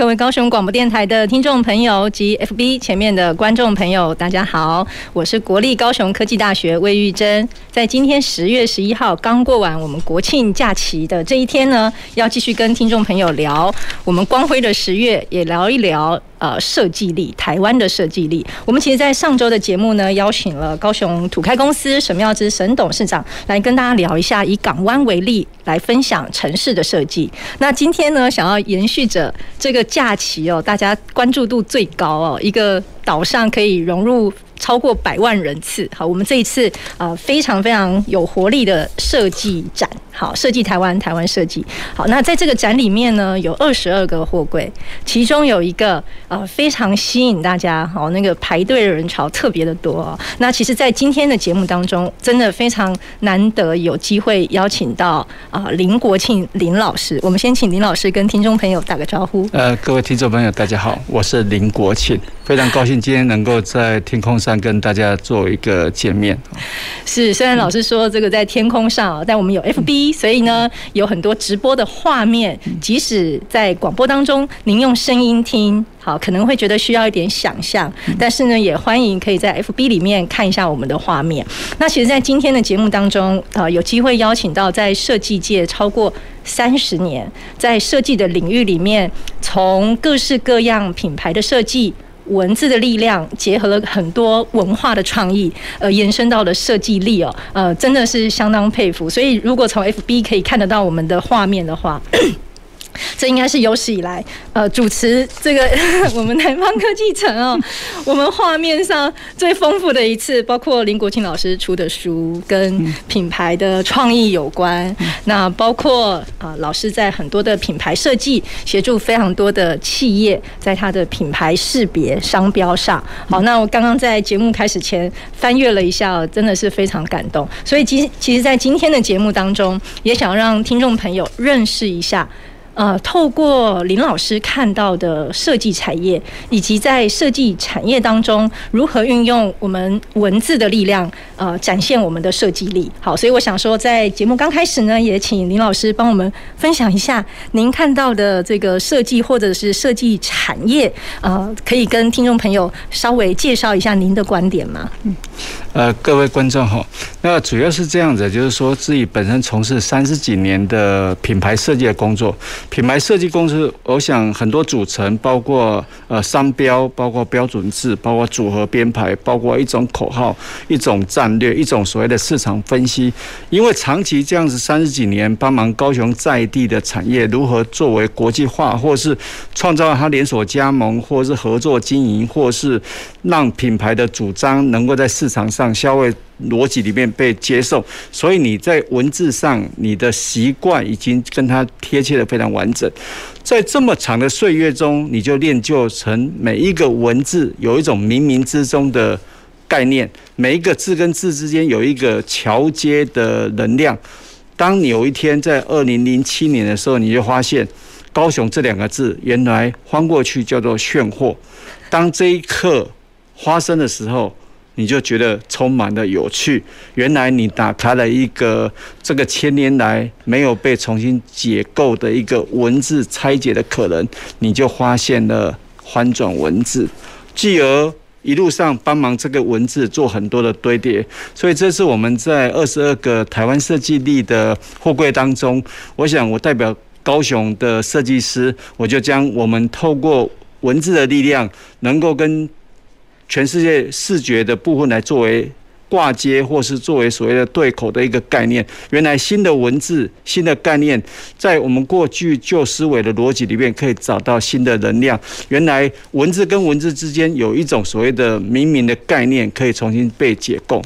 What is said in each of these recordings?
各位高雄广播电台的听众朋友及 FB 前面的观众朋友，大家好，我是国立高雄科技大学魏玉珍。在今天十月十一号刚过完我们国庆假期的这一天呢，要继续跟听众朋友聊我们光辉的十月，也聊一聊。呃，设计力，台湾的设计力。我们其实，在上周的节目呢，邀请了高雄土开公司沈妙之沈董事长来跟大家聊一下，以港湾为例来分享城市的设计。那今天呢，想要延续着这个假期哦，大家关注度最高哦，一个岛上可以融入。超过百万人次，好，我们这一次呃非常非常有活力的设计展，好，设计台湾，台湾设计，好，那在这个展里面呢，有二十二个货柜，其中有一个呃非常吸引大家，好，那个排队的人潮特别的多哦。那其实，在今天的节目当中，真的非常难得有机会邀请到啊林国庆林老师，我们先请林老师跟听众朋友打个招呼。呃，各位听众朋友，大家好，我是林国庆，非常高兴今天能够在天空上。跟大家做一个见面。是，虽然老师说这个在天空上，但我们有 FB，所以呢有很多直播的画面。即使在广播当中，您用声音听，好，可能会觉得需要一点想象，但是呢，也欢迎可以在 FB 里面看一下我们的画面。那其实，在今天的节目当中，呃，有机会邀请到在设计界超过三十年，在设计的领域里面，从各式各样品牌的设计。文字的力量结合了很多文化的创意，呃，延伸到了设计力哦，呃，真的是相当佩服。所以，如果从 FB 可以看得到我们的画面的话。这应该是有史以来，呃，主持这个 我们南方科技城哦，我们画面上最丰富的一次，包括林国庆老师出的书跟品牌的创意有关，那包括啊老师在很多的品牌设计协助非常多的企业在他的品牌识别商标上。好，那我刚刚在节目开始前翻阅了一下，真的是非常感动。所以其实其实，在今天的节目当中，也想让听众朋友认识一下。呃，透过林老师看到的设计产业，以及在设计产业当中如何运用我们文字的力量，呃，展现我们的设计力。好，所以我想说，在节目刚开始呢，也请林老师帮我们分享一下您看到的这个设计或者是设计产业，呃，可以跟听众朋友稍微介绍一下您的观点吗？嗯，呃，各位观众好，那主要是这样子，就是说自己本身从事三十几年的品牌设计的工作。品牌设计公司，我想很多组成，包括呃商标，包括标准字，包括组合编排，包括一种口号、一种战略、一种所谓的市场分析。因为长期这样子三十几年，帮忙高雄在地的产业如何作为国际化，或是创造它连锁加盟，或是合作经营，或是让品牌的主张能够在市场上上消费逻辑里面被接受，所以你在文字上，你的习惯已经跟它贴切的非常完整。在这么长的岁月中，你就练就成每一个文字有一种冥冥之中的概念，每一个字跟字之间有一个桥接的能量。当你有一天在二零零七年的时候，你就发现高雄这两个字原来翻过去叫做炫货。当这一刻发生的时候，你就觉得充满了有趣。原来你打开了一个这个千年来没有被重新解构的一个文字拆解的可能，你就发现了翻转文字，继而一路上帮忙这个文字做很多的堆叠。所以这是我们在二十二个台湾设计力的货柜当中，我想我代表高雄的设计师，我就将我们透过文字的力量，能够跟全世界视觉的部分来作为挂接，或是作为所谓的对口的一个概念。原来新的文字、新的概念，在我们过去旧思维的逻辑里面，可以找到新的能量。原来文字跟文字之间有一种所谓的明明的概念，可以重新被解构。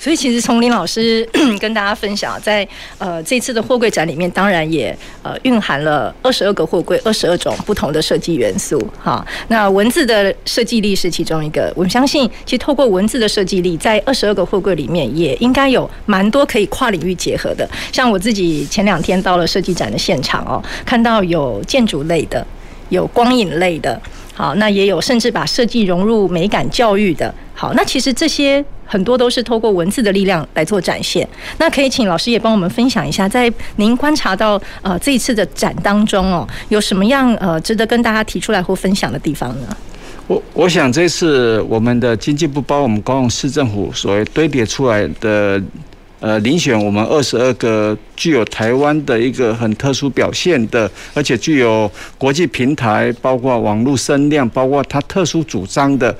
所以其实从林老师 跟大家分享，在呃这次的货柜展里面，当然也呃蕴含了二十二个货柜，二十二种不同的设计元素。哈，那文字的设计力是其中一个。我们相信，其实透过文字的设计力，在二十二个货柜里面，也应该有蛮多可以跨领域结合的。像我自己前两天到了设计展的现场哦，看到有建筑类的，有光影类的，好，那也有甚至把设计融入美感教育的。好，那其实这些很多都是透过文字的力量来做展现。那可以请老师也帮我们分享一下，在您观察到呃这一次的展当中哦，有什么样呃值得跟大家提出来或分享的地方呢？我我想这次我们的经济部包我们高雄市政府所谓堆叠出来的呃遴选我们二十二个具有台湾的一个很特殊表现的，而且具有国际平台，包括网络声量，包括它特殊主张的。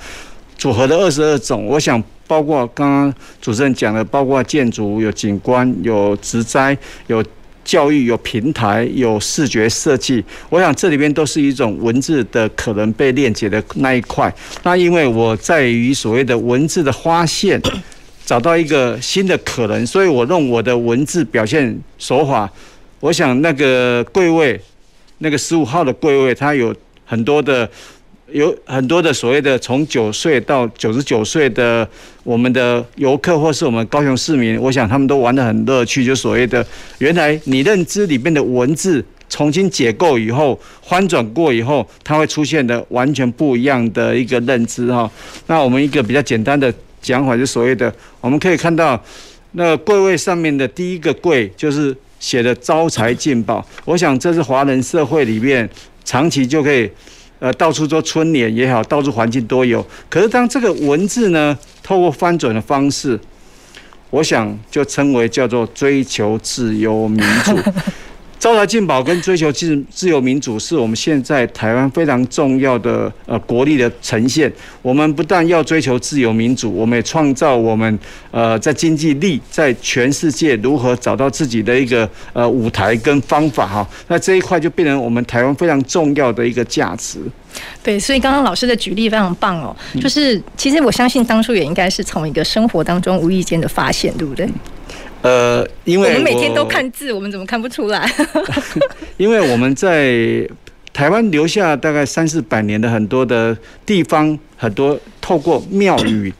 组合的二十二种，我想包括刚刚主持人讲的，包括建筑、有景观、有植栽、有教育、有平台、有视觉设计。我想这里边都是一种文字的可能被链接的那一块。那因为我在于所谓的文字的发现，找到一个新的可能，所以我用我的文字表现手法。我想那个柜位，那个十五号的柜位，它有很多的。有很多的所谓的从九岁到九十九岁的我们的游客，或是我们高雄市民，我想他们都玩得很乐趣。就所谓的原来你认知里面的文字重新解构以后，翻转过以后，它会出现的完全不一样的一个认知哈。那我们一个比较简单的讲法，就所谓的我们可以看到那柜位上面的第一个柜，就是写的招财进宝。我想这是华人社会里面长期就可以。呃，到处做春联也好，到处环境都有。可是当这个文字呢，透过翻转的方式，我想就称为叫做追求自由民主。招财进宝跟追求自自由民主是我们现在台湾非常重要的呃国力的呈现。我们不但要追求自由民主，我们也创造我们呃在经济力在全世界如何找到自己的一个呃舞台跟方法哈。那这一块就变成我们台湾非常重要的一个价值。对，所以刚刚老师的举例非常棒哦，就是其实我相信当初也应该是从一个生活当中无意间的发现，对不对？呃，因为我，我们每天都看字，我们怎么看不出来？因为我们在台湾留下大概三四百年的很多的地方，很多透过庙宇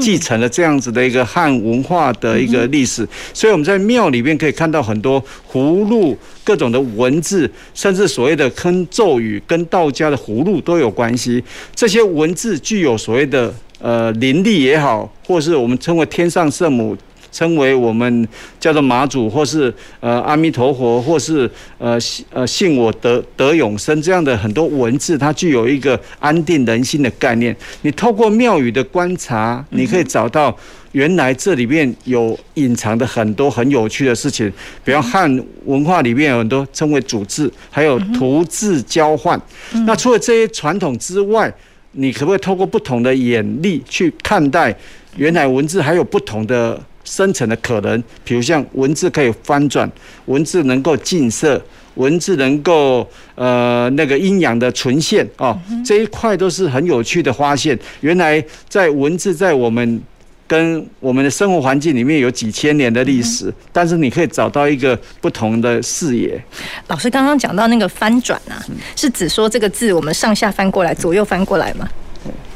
继承了这样子的一个汉文化的一个历史，所以我们在庙里面可以看到很多葫芦、各种的文字，甚至所谓的坑咒语跟道家的葫芦都有关系。这些文字具有所谓的呃灵力也好，或是我们称为天上圣母。称为我们叫做妈祖，或是呃阿弥陀佛，或是呃呃信我得得永生这样的很多文字，它具有一个安定人心的概念。你透过庙宇的观察，你可以找到原来这里面有隐藏的很多很有趣的事情。比方汉文化里面有很多称为主字，还有图字交换。那除了这些传统之外，你可不可以透过不同的眼力去看待原来文字还有不同的？生成的可能，比如像文字可以翻转，文字能够近色，文字能够呃那个阴阳的呈现哦，这一块都是很有趣的发现。原来在文字在我们跟我们的生活环境里面有几千年的历史，但是你可以找到一个不同的视野。老师刚刚讲到那个翻转啊，是指说这个字我们上下翻过来，左右翻过来吗？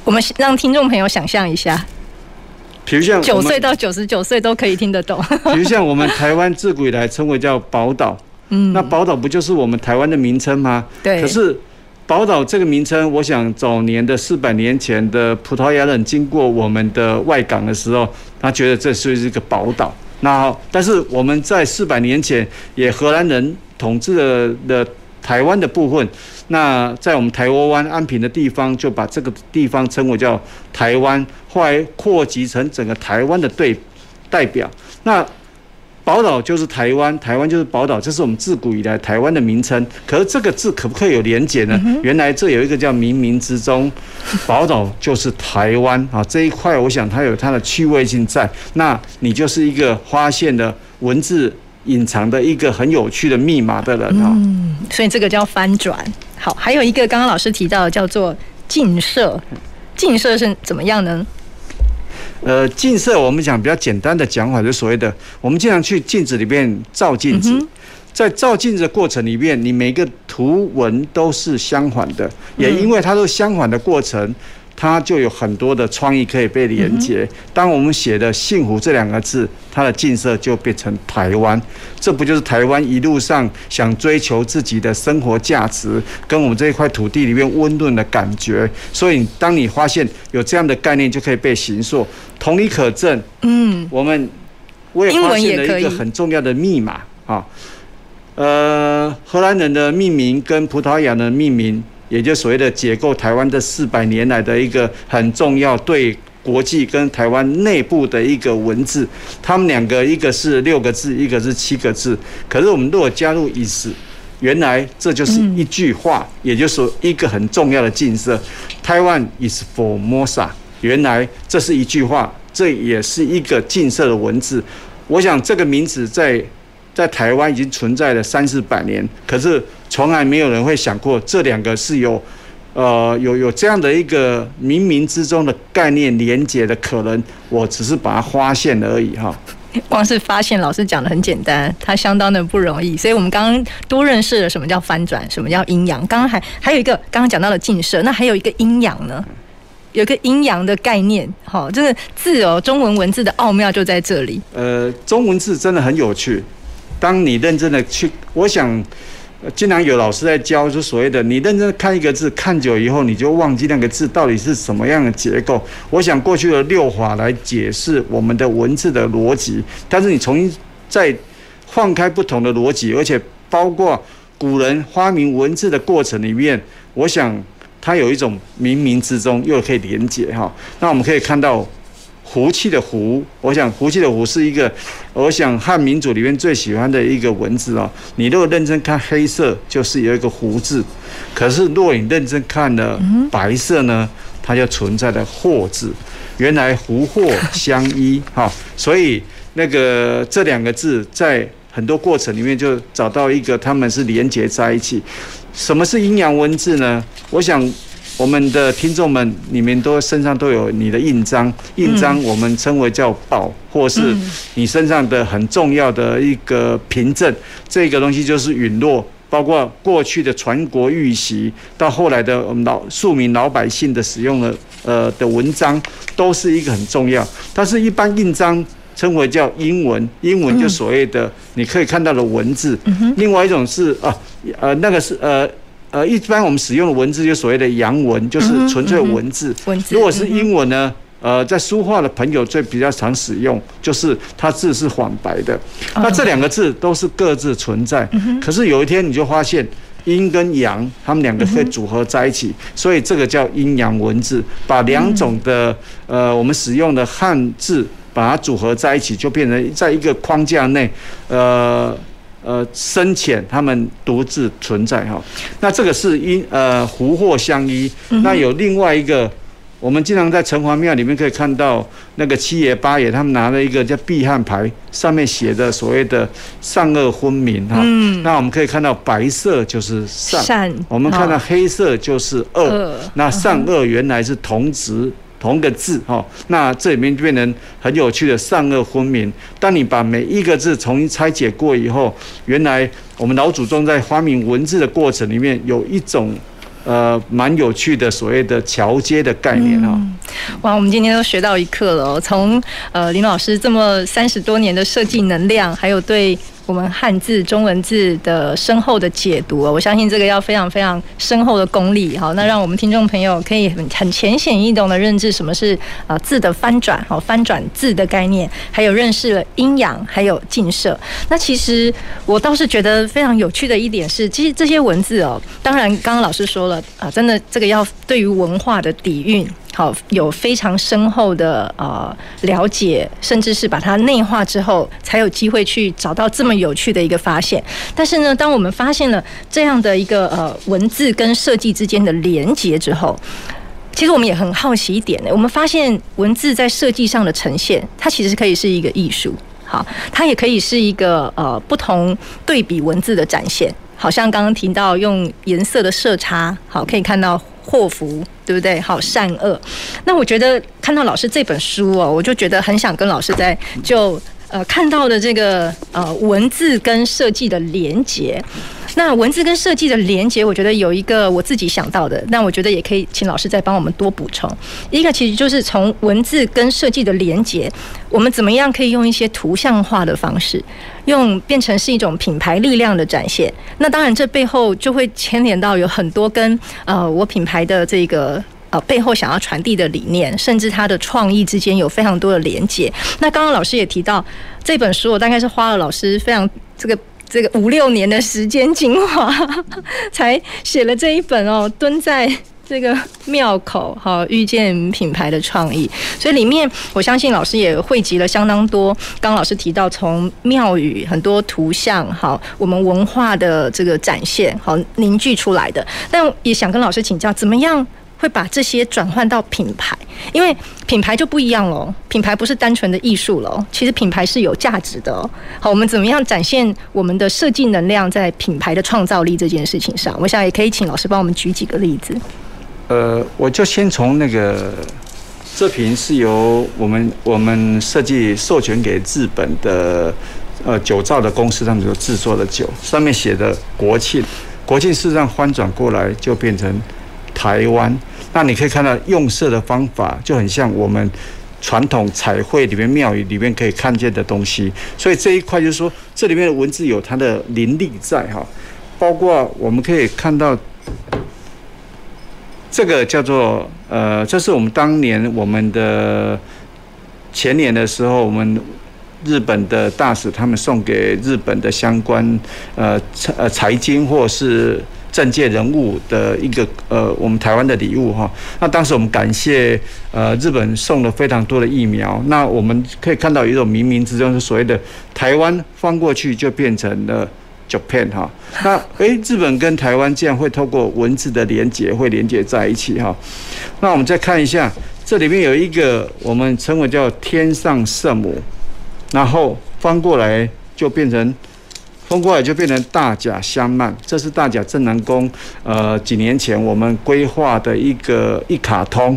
我们让听众朋友想象一下。比如像九岁到九十九岁都可以听得懂。比如像我们台湾自古以来称为叫宝岛，嗯，那宝岛不就是我们台湾的名称吗？对。可是宝岛这个名称，我想早年的四百年前的葡萄牙人经过我们的外港的时候，他觉得这是一个宝岛。那但是我们在四百年前也荷兰人统治了的台湾的部分。那在我们台湾湾安平的地方，就把这个地方称为叫台湾，后来扩及成整个台湾的对代表。那宝岛就是台湾，台湾就是宝岛，这是我们自古以来台湾的名称。可是这个字可不可以有连结呢？原来这有一个叫冥冥之中，宝岛就是台湾啊，这一块我想它有它的趣味性在。那你就是一个发现的文字隐藏的一个很有趣的密码的人啊。嗯，所以这个叫翻转。好，还有一个刚刚老师提到的叫做近摄，近摄是怎么样呢？呃，近射我们讲比较简单的讲法，就是所谓的我们经常去镜子里面照镜子，在照镜子的过程里面，你每个图文都是相反的，也因为它都是相反的过程。它就有很多的创意可以被连接。当我们写的“幸福”这两个字，它的近色就变成台湾。这不就是台湾一路上想追求自己的生活价值，跟我们这一块土地里面温润的感觉？所以，当你发现有这样的概念，就可以被形塑。同理可证，嗯，我们我也发现了一个很重要的密码啊。呃，荷兰人的命名跟葡萄牙的命名。也就所谓的解构台湾这四百年来的一个很重要对国际跟台湾内部的一个文字，他们两个一个是六个字，一个是七个字。可是我们如果加入意思，原来这就是一句话，也就是说一个很重要的近色。台湾 is Formosa，原来这是一句话，这也是一个近色的文字。我想这个名字在。在台湾已经存在了三四百年，可是从来没有人会想过这两个是有，呃，有有这样的一个冥冥之中的概念连接的可能。我只是把它发现而已哈。光是发现，老师讲的很简单，它相当的不容易。所以我们刚刚多认识了什么叫翻转，什么叫阴阳。刚刚还还有一个，刚刚讲到了近射，那还有一个阴阳呢？有一个阴阳的概念，哈，这个字哦，中文文字的奥妙就在这里。呃，中文字真的很有趣。当你认真的去，我想，经常有老师在教，就所谓的你认真看一个字，看久以后你就忘记那个字到底是什么样的结构。我想过去的六法来解释我们的文字的逻辑，但是你重新再放开不同的逻辑，而且包括古人发明文字的过程里面，我想它有一种冥冥之中又可以连结哈。那我们可以看到。福气的福，我想福气的福是一个，我想汉民族里面最喜欢的一个文字哦。你如果认真看黑色，就是有一个福字；可是若你认真看了白色呢，它就存在了祸字。原来福祸相依哈，所以那个这两个字在很多过程里面就找到一个，他们是连接在一起。什么是阴阳文字呢？我想。我们的听众们，你们都身上都有你的印章，印章我们称为叫宝，或是你身上的很重要的一个凭证。这个东西就是陨落，包括过去的传国玉玺，到后来的我们老庶民老百姓的使用的呃的文章，都是一个很重要。但是，一般印章称为叫英文，英文就所谓的你可以看到的文字。另外一种是啊，呃，那个是呃。呃，一般我们使用的文字就所谓的阳文，就是纯粹文字。文字。如果是英文呢？呃，在书画的朋友最比较常使用，就是它字是黄白的。那这两个字都是各自存在。可是有一天你就发现，阴跟阳，它们两个可以组合在一起，所以这个叫阴阳文字。把两种的呃我们使用的汉字，把它组合在一起，就变成在一个框架内，呃。呃，深浅他们独自存在哈。那这个是因呃福祸相依。那有另外一个，我们经常在城隍庙里面可以看到那个七爷八爷，他们拿了一个叫避汉牌，上面写的所谓的善恶分明哈。那我们可以看到白色就是善，我们看到黑色就是恶。那善恶原来是同值。同个字哈，那这里面就变成很有趣的善恶分明。当你把每一个字重新拆解过以后，原来我们老祖宗在发明文字的过程里面有一种呃蛮有趣的所谓的桥接的概念哈、哇，我们今天都学到一课了，从呃林老师这么三十多年的设计能量，还有对。我们汉字中文字的深厚的解读，我相信这个要非常非常深厚的功力。好，那让我们听众朋友可以很很浅显易懂的认知什么是啊字的翻转，好翻转字的概念，还有认识了阴阳，还有近色。那其实我倒是觉得非常有趣的一点是，其实这些文字哦，当然刚刚老师说了啊，真的这个要对于文化的底蕴。好，有非常深厚的呃了解，甚至是把它内化之后，才有机会去找到这么有趣的一个发现。但是呢，当我们发现了这样的一个呃文字跟设计之间的连接之后，其实我们也很好奇一点呢。我们发现文字在设计上的呈现，它其实可以是一个艺术，好，它也可以是一个呃不同对比文字的展现。好像刚刚提到用颜色的色差，好，可以看到。祸福，对不对？好善恶。那我觉得看到老师这本书哦，我就觉得很想跟老师在就呃看到的这个呃文字跟设计的连结。那文字跟设计的连接，我觉得有一个我自己想到的，那我觉得也可以请老师再帮我们多补充。一个其实就是从文字跟设计的连接，我们怎么样可以用一些图像化的方式，用变成是一种品牌力量的展现。那当然，这背后就会牵连到有很多跟呃我品牌的这个呃背后想要传递的理念，甚至它的创意之间有非常多的连接。那刚刚老师也提到这本书，我大概是花了老师非常这个。这个五六年的时间精华，才写了这一本哦。蹲在这个庙口，好遇见品牌的创意。所以里面，我相信老师也汇集了相当多。刚老师提到，从庙宇很多图像，好我们文化的这个展现，好凝聚出来的。但也想跟老师请教，怎么样？会把这些转换到品牌，因为品牌就不一样喽。品牌不是单纯的艺术喽，其实品牌是有价值的。好，我们怎么样展现我们的设计能量在品牌的创造力这件事情上？我想也可以请老师帮我们举几个例子。呃，我就先从那个这瓶是由我们我们设计授权给日本的呃酒造的公司，他们所制作的酒，上面写的国庆，国庆事实上翻转过来就变成台湾。那你可以看到用色的方法就很像我们传统彩绘里面庙宇里面可以看见的东西，所以这一块就是说，这里面的文字有它的灵力在哈，包括我们可以看到这个叫做呃，这是我们当年我们的前年的时候，我们日本的大使他们送给日本的相关呃财呃财经或是。政界人物的一个呃，我们台湾的礼物哈。那当时我们感谢呃日本送了非常多的疫苗。那我们可以看到一种冥冥之中是所谓的台湾翻过去就变成了 Japan 哈。那诶，日本跟台湾竟然会透过文字的连接会连接在一起哈。那我们再看一下，这里面有一个我们称为叫天上圣母，然后翻过来就变成。风过来就变成大甲香鳗，这是大甲镇南宫，呃，几年前我们规划的一个一卡通，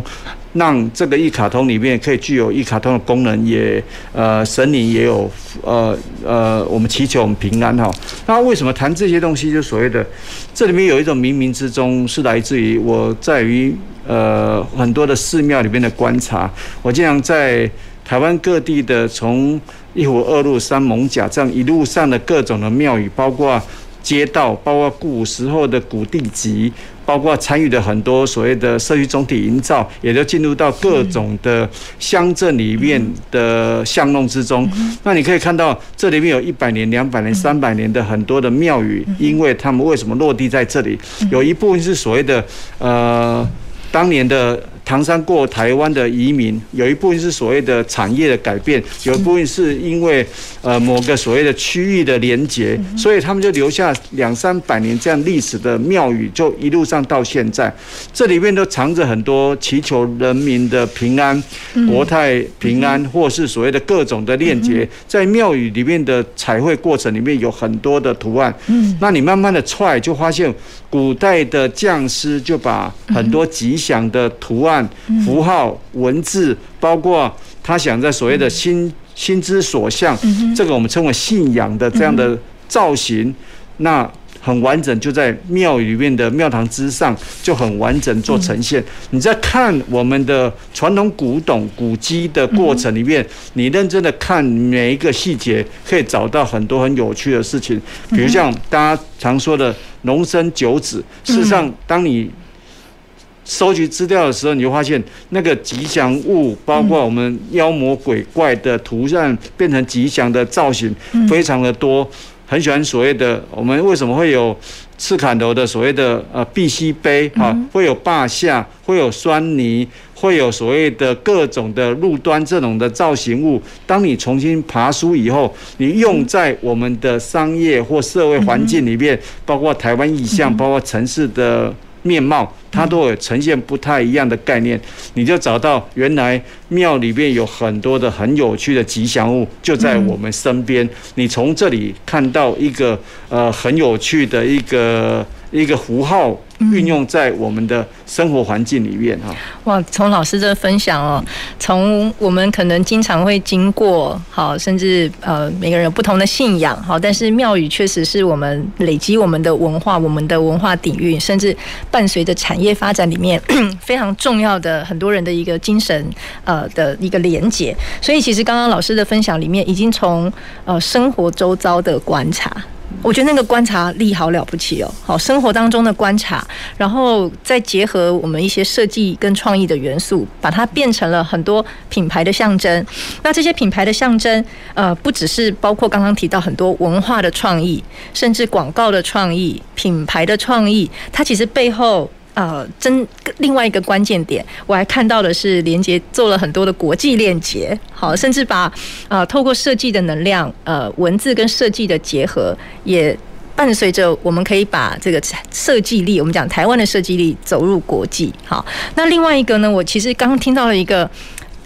让这个一卡通里面可以具有一卡通的功能，也呃神灵也有呃呃，我们祈求我们平安哈。那为什么谈这些东西？就所谓的这里面有一种冥冥之中，是来自于我在于呃很多的寺庙里面的观察，我经常在台湾各地的从。一湖二鹿三艋甲，这样一路上的各种的庙宇，包括街道，包括古时候的古地级，包括参与的很多所谓的社区总体营造，也都进入到各种的乡镇里面的巷弄之中。那你可以看到，这里面有一百年、两百年、三百年的很多的庙宇，因为他们为什么落地在这里？有一部分是所谓的呃，当年的。唐山过台湾的移民，有一部分是所谓的产业的改变，有一部分是因为呃某个所谓的区域的连结，所以他们就留下两三百年这样历史的庙宇，就一路上到现在，这里面都藏着很多祈求人民的平安、国泰平安，或是所谓的各种的链接，在庙宇里面的彩绘过程里面有很多的图案，那你慢慢的踹就发现，古代的匠师就把很多吉祥的图案。符号、文字，包括他想在所谓的心心之所向，这个我们称为信仰的这样的造型，那很完整，就在庙里面的庙堂之上就很完整做呈现。你在看我们的传统古董古迹的过程里面，你认真的看每一个细节，可以找到很多很有趣的事情。比如像大家常说的龙生九子，事实上当你收集资料的时候，你就发现那个吉祥物，包括我们妖魔鬼怪的图案，变成吉祥的造型，非常的多。很喜欢所谓的我们为什么会有赤坎楼的所谓的呃碧溪碑啊，会有坝下，会有酸泥，会有所谓的各种的路端这种的造型物。当你重新爬书以后，你用在我们的商业或社会环境里面，包括台湾意象，包括城市的。面貌，它都有呈现不太一样的概念，你就找到原来庙里面有很多的很有趣的吉祥物，就在我们身边。你从这里看到一个呃很有趣的一个一个符号运用在我们的生活环境里面哈。哇，从老师这分享哦，从我们可能经常会经过，好，甚至呃每个人有不同的信仰，好，但是庙宇确实是我们累积我们的文化，我们的文化底蕴，甚至伴随着产业发展里面 非常重要的很多人的一个精神呃的一个连结。所以其实刚刚老师的分享里面，已经从呃生活周遭的观察。我觉得那个观察力好了不起哦，好，生活当中的观察，然后再结合我们一些设计跟创意的元素，把它变成了很多品牌的象征。那这些品牌的象征，呃，不只是包括刚刚提到很多文化的创意，甚至广告的创意、品牌的创意，它其实背后。呃，真另外一个关键点，我还看到的是连接做了很多的国际链接，好，甚至把呃透过设计的能量，呃文字跟设计的结合，也伴随着我们可以把这个设计力，我们讲台湾的设计力走入国际。好，那另外一个呢，我其实刚刚听到了一个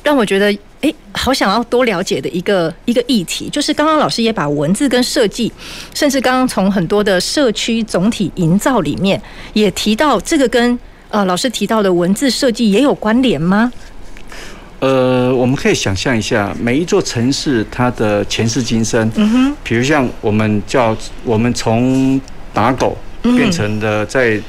让我觉得。诶，好想要多了解的一个一个议题，就是刚刚老师也把文字跟设计，甚至刚刚从很多的社区总体营造里面也提到，这个跟呃老师提到的文字设计也有关联吗？呃，我们可以想象一下，每一座城市它的前世今生，嗯哼，比如像我们叫我们从打狗变成的在。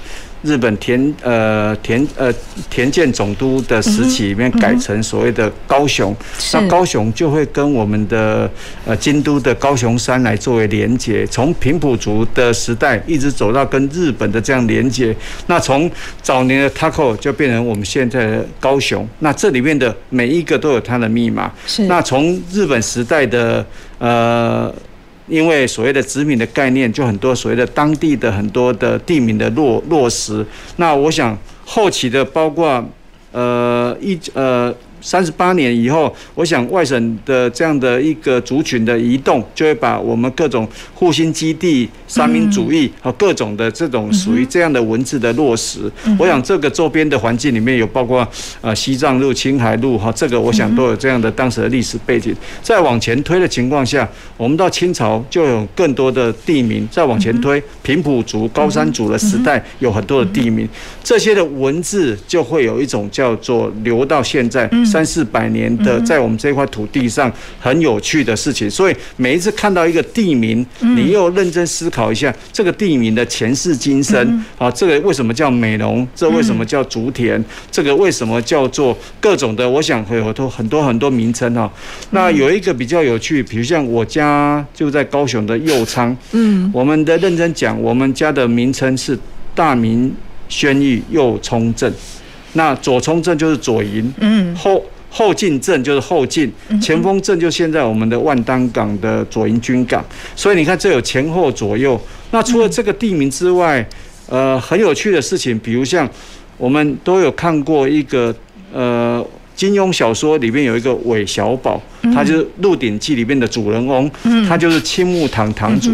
日本田呃田呃田健总督的时期里面改成所谓的高雄，那高雄就会跟我们的呃京都的高雄山来作为连接，从平埔族的时代一直走到跟日本的这样连接。那从早年的 Taco 就变成我们现在的高雄，那这里面的每一个都有它的密码。是。那从日本时代的呃。因为所谓的殖民的概念，就很多所谓的当地的很多的地名的落落实。那我想后期的包括呃一呃。三十八年以后，我想外省的这样的一个族群的移动，就会把我们各种复兴基地、三民主义和各种的这种属于这样的文字的落实。我想这个周边的环境里面有包括呃西藏路、青海路哈，这个我想都有这样的当时的历史背景。再往前推的情况下，我们到清朝就有更多的地名。再往前推，平埔族、高山族的时代有很多的地名，这些的文字就会有一种叫做留到现在。三四百年的，在我们这块土地上很有趣的事情，所以每一次看到一个地名，你又认真思考一下这个地名的前世今生啊，这个为什么叫美浓？这为什么叫竹田？这个为什么叫做各种的？我想会有很多很多很多名称哈。那有一个比较有趣，比如像我家就在高雄的右昌，嗯，我们的认真讲，我们家的名称是大明宣义右冲镇。那左冲镇就是左营，嗯，后后进镇就是后进，前锋镇就现在我们的万丹港的左营军港，所以你看这有前后左右。那除了这个地名之外，呃，很有趣的事情，比如像我们都有看过一个呃。金庸小说里面有一个韦小宝，他就是《鹿鼎记》里面的主人翁，他就是青木堂堂主。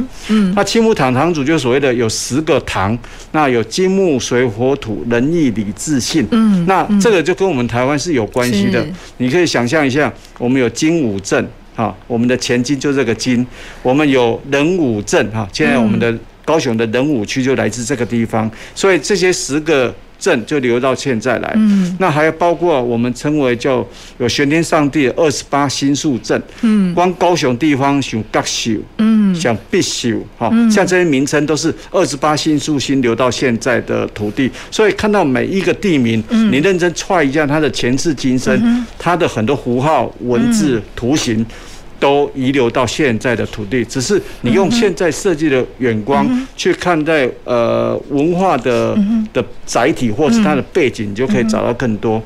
那青木堂堂主就所谓的有十个堂，那有金木水火土仁义礼智信。那这个就跟我们台湾是有关系的。你可以想象一下，我们有金武镇啊，我们的前金就这个金，我们有仁武镇哈，现在我们的高雄的仁武区就来自这个地方，所以这些十个。镇就留到现在来，嗯，那还有包括我们称为叫有玄天上帝二十八星宿镇，嗯，光高雄地方像甲秀，嗯，像必秀，哈，像这些名称都是二十八星宿星留到现在的土地，所以看到每一个地名，你认真揣一下它的前世今生，它的很多符号、文字、图形。都遗留到现在的土地，只是你用现在设计的眼光去看待呃文化的的载体或是它的背景，你就可以找到更多。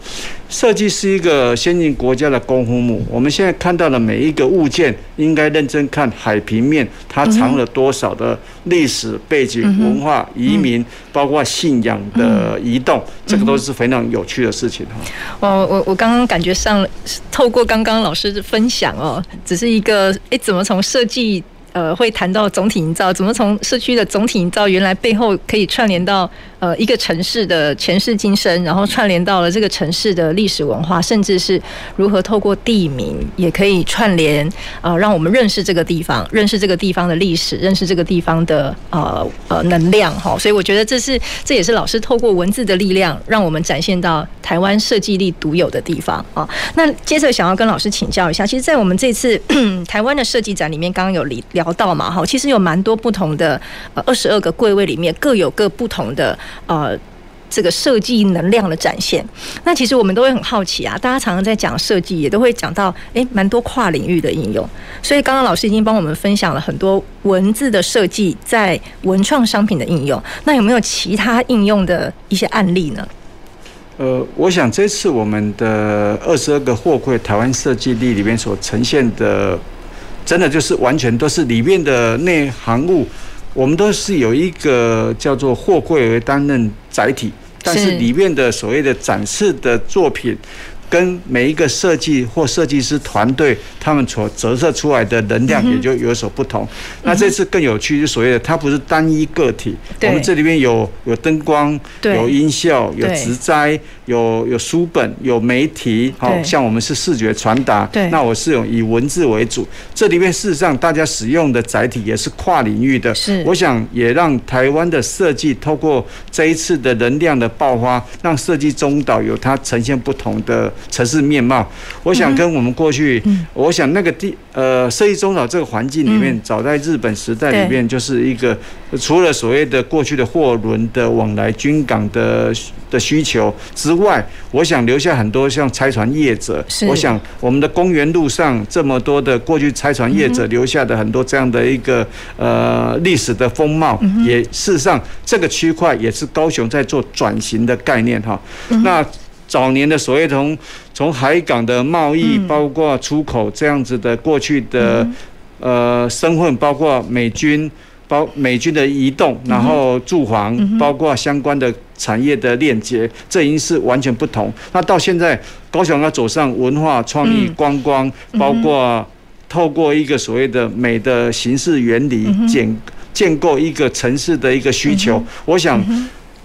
设计是一个先进国家的功夫木。我们现在看到的每一个物件，应该认真看海平面，它藏了多少的历史背景、文化、移民，包括信仰的移动，这个都是非常有趣的事情哈。哦，我我刚刚感觉上，透过刚刚老师的分享哦，只是一个诶，怎么从设计呃会谈到总体营造，怎么从社区的总体营造，原来背后可以串联到。呃一个城市的前世今生，然后串联到了这个城市的历史文化，甚至是如何透过地名也可以串联、呃，让我们认识这个地方，认识这个地方的历史，认识这个地方的呃呃能量哈。所以我觉得这是这也是老师透过文字的力量，让我们展现到台湾设计力独有的地方啊。那接着想要跟老师请教一下，其实，在我们这次 台湾的设计展里面，刚刚有聊到嘛哈，其实有蛮多不同的呃二十二个柜位里面各有各不同的呃。这个设计能量的展现，那其实我们都会很好奇啊。大家常常在讲设计，也都会讲到，诶，蛮多跨领域的应用。所以刚刚老师已经帮我们分享了很多文字的设计在文创商品的应用。那有没有其他应用的一些案例呢？呃，我想这次我们的二十二个货柜台湾设计力里面所呈现的，真的就是完全都是里面的内行物。我们都是有一个叫做货柜为担任载体，但是。里面的所谓的展示的作品，跟每一个设计或设计师团队，他们所折射出来的能量也就有所不同。那这次更有趣，就所谓的它不是单一个体，我们这里面有有灯光，有音效，有植栽，有有书本，有媒体，好像我们是视觉传达。那我是用以文字为主。这里面事实上大家使用的载体也是跨领域的。是，我想也让台湾的设计透过这一次的能量的爆发，让设计中岛有它呈现不同的。城市面貌，我想跟我们过去，我想那个地呃，设计中岛这个环境里面，早在日本时代里面，就是一个除了所谓的过去的货轮的往来军港的的需求之外，我想留下很多像拆船业者。我想我们的公园路上这么多的过去拆船业者留下的很多这样的一个呃历史的风貌，也事实上这个区块也是高雄在做转型的概念哈。那。早年的所谓从从海港的贸易，包括出口这样子的过去的呃身份，包括美军包美军的移动，然后驻防，包括相关的产业的链接，这已经是完全不同。那到现在，高雄要走上文化创意观光，包括透过一个所谓的美的形式原理建建构一个城市的一个需求，我想。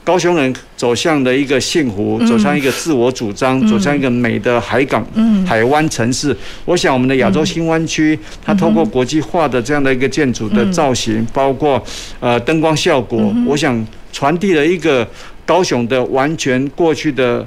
高雄人走向了一个幸福，走向一个自我主张，走向一个美的海港、海湾城市。我想，我们的亚洲新湾区，它通过国际化的这样的一个建筑的造型，包括呃灯光效果，我想传递了一个高雄的完全过去的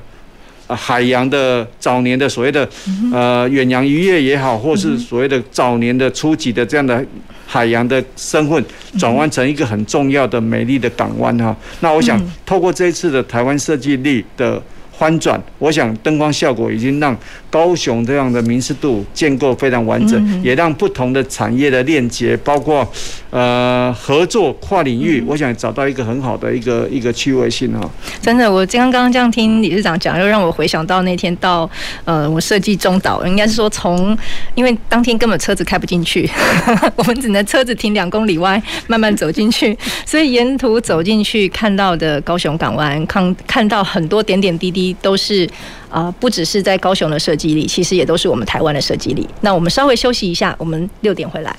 海洋的早年的所谓的呃远洋渔业也好，或是所谓的早年的初级的这样的。海洋的身份转换成一个很重要的美丽的港湾哈，那我想透过这一次的台湾设计力的。翻转，我想灯光效果已经让高雄这样的民事度建构非常完整，也让不同的产业的链接，包括呃合作跨领域，我想找到一个很好的一个一个趣味性哈。真的，我刚刚这样听理事长讲，又让我回想到那天到呃我设计中岛，应该是说从因为当天根本车子开不进去，我们只能车子停两公里外，慢慢走进去，所以沿途走进去看到的高雄港湾，看看到很多点点滴滴。都是啊，不只是在高雄的设计力，其实也都是我们台湾的设计力。那我们稍微休息一下，我们六点回来。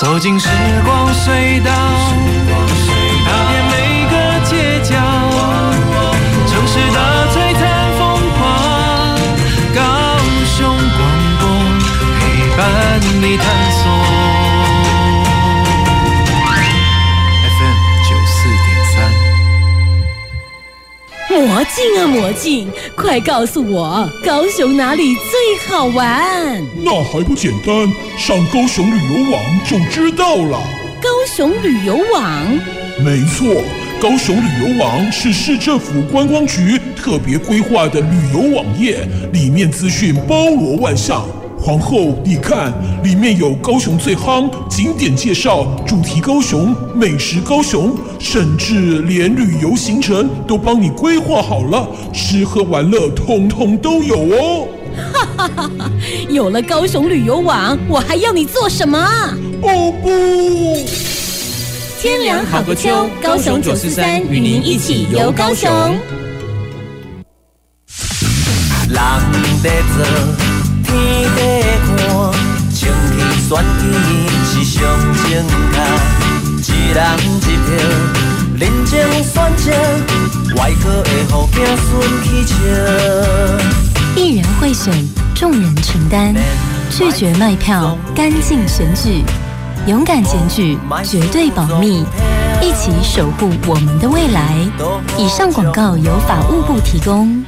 走进时光隧道，魔镜啊魔镜，快告诉我高雄哪里最好玩？那还不简单，上高雄旅游网就知道了。高雄旅游网？没错，高雄旅游网是市政府观光局特别规划的旅游网页，里面资讯包罗万象。皇后，你看，里面有高雄最夯景点介绍、主题高雄、美食高雄，甚至连旅游行程都帮你规划好了，吃喝玩乐通通都有哦。哈哈哈哈！有了高雄旅游网，我还要你做什么？哦不！天凉好个秋，高雄九四三与您一起游高雄。选举是上正确。一人一票，认真选择，外科的护病顺起笑。一人贿选，众人承担，拒绝卖票，干净选举，勇敢检举，绝对保密，一起守护我们的未来。以上广告由法务部提供。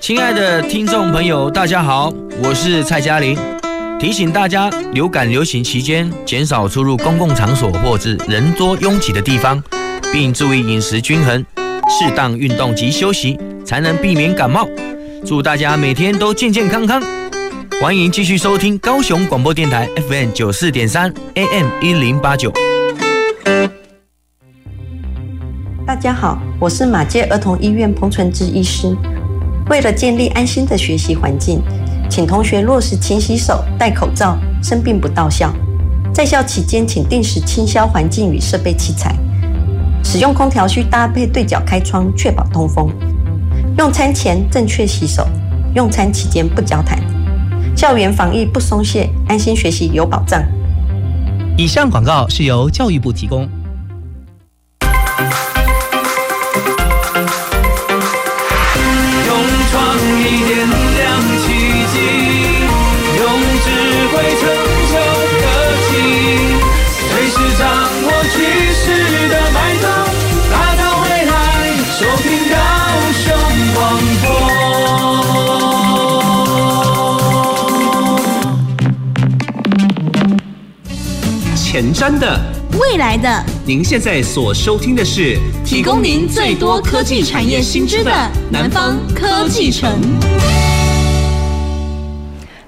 亲爱的听众朋友，大家好，我是蔡嘉玲。提醒大家，流感流行期间，减少出入公共场所或是人多拥挤的地方，并注意饮食均衡、适当运动及休息，才能避免感冒。祝大家每天都健健康康。欢迎继续收听高雄广播电台 FM 九四点三 AM 一零八九。大家好，我是马偕儿童医院彭纯志医师。为了建立安心的学习环境，请同学落实勤洗手、戴口罩，生病不到校。在校期间，请定时清消环境与设备器材。使用空调需搭配对角开窗，确保通风。用餐前正确洗手，用餐期间不交谈。校园防疫不松懈，安心学习有保障。以上广告是由教育部提供。前瞻的，未来的，您现在所收听的是提供您最多科技产业新知的南方科技城。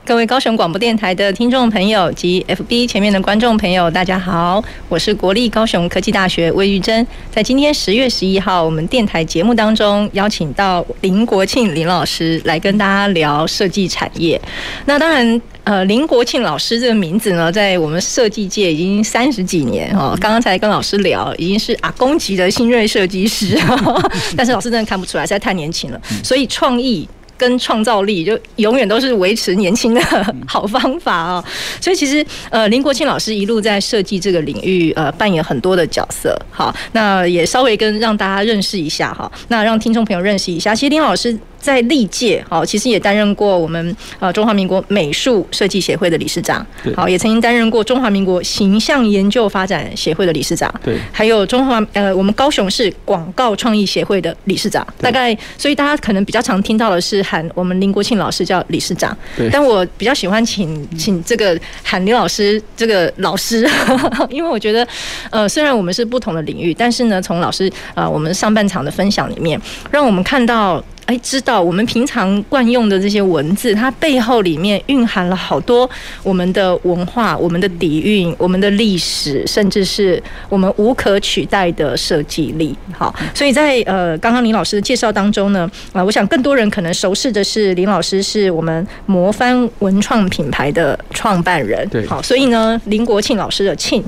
各位高雄广播电台的听众朋友及 FB 前面的观众朋友，大家好，我是国立高雄科技大学魏玉珍。在今天十月十一号，我们电台节目当中邀请到林国庆林老师来跟大家聊设计产业。那当然。呃，林国庆老师这个名字呢，在我们设计界已经三十几年哦。刚刚才跟老师聊，已经是阿公级的新锐设计师，但是老师真的看不出来，实在太年轻了。所以创意跟创造力就永远都是维持年轻的好方法哦。所以其实呃，林国庆老师一路在设计这个领域呃扮演很多的角色。好，那也稍微跟让大家认识一下哈，那让听众朋友认识一下，其实林老师。在历届，好，其实也担任过我们呃中华民国美术设计协会的理事长，好，也曾经担任过中华民国形象研究发展协会的理事长，对，还有中华呃我们高雄市广告创意协会的理事长，大概所以大家可能比较常听到的是喊我们林国庆老师叫理事长，对，但我比较喜欢请请这个喊林老师这个老师，因为我觉得呃虽然我们是不同的领域，但是呢从老师啊、呃、我们上半场的分享里面，让我们看到。哎，知道我们平常惯用的这些文字，它背后里面蕴含了好多我们的文化、我们的底蕴、我们的历史，甚至是我们无可取代的设计力。好，所以在呃刚刚林老师的介绍当中呢，啊，我想更多人可能熟识的是林老师是我们魔帆文创品牌的创办人。对，好，所以呢，林国庆老师的庆。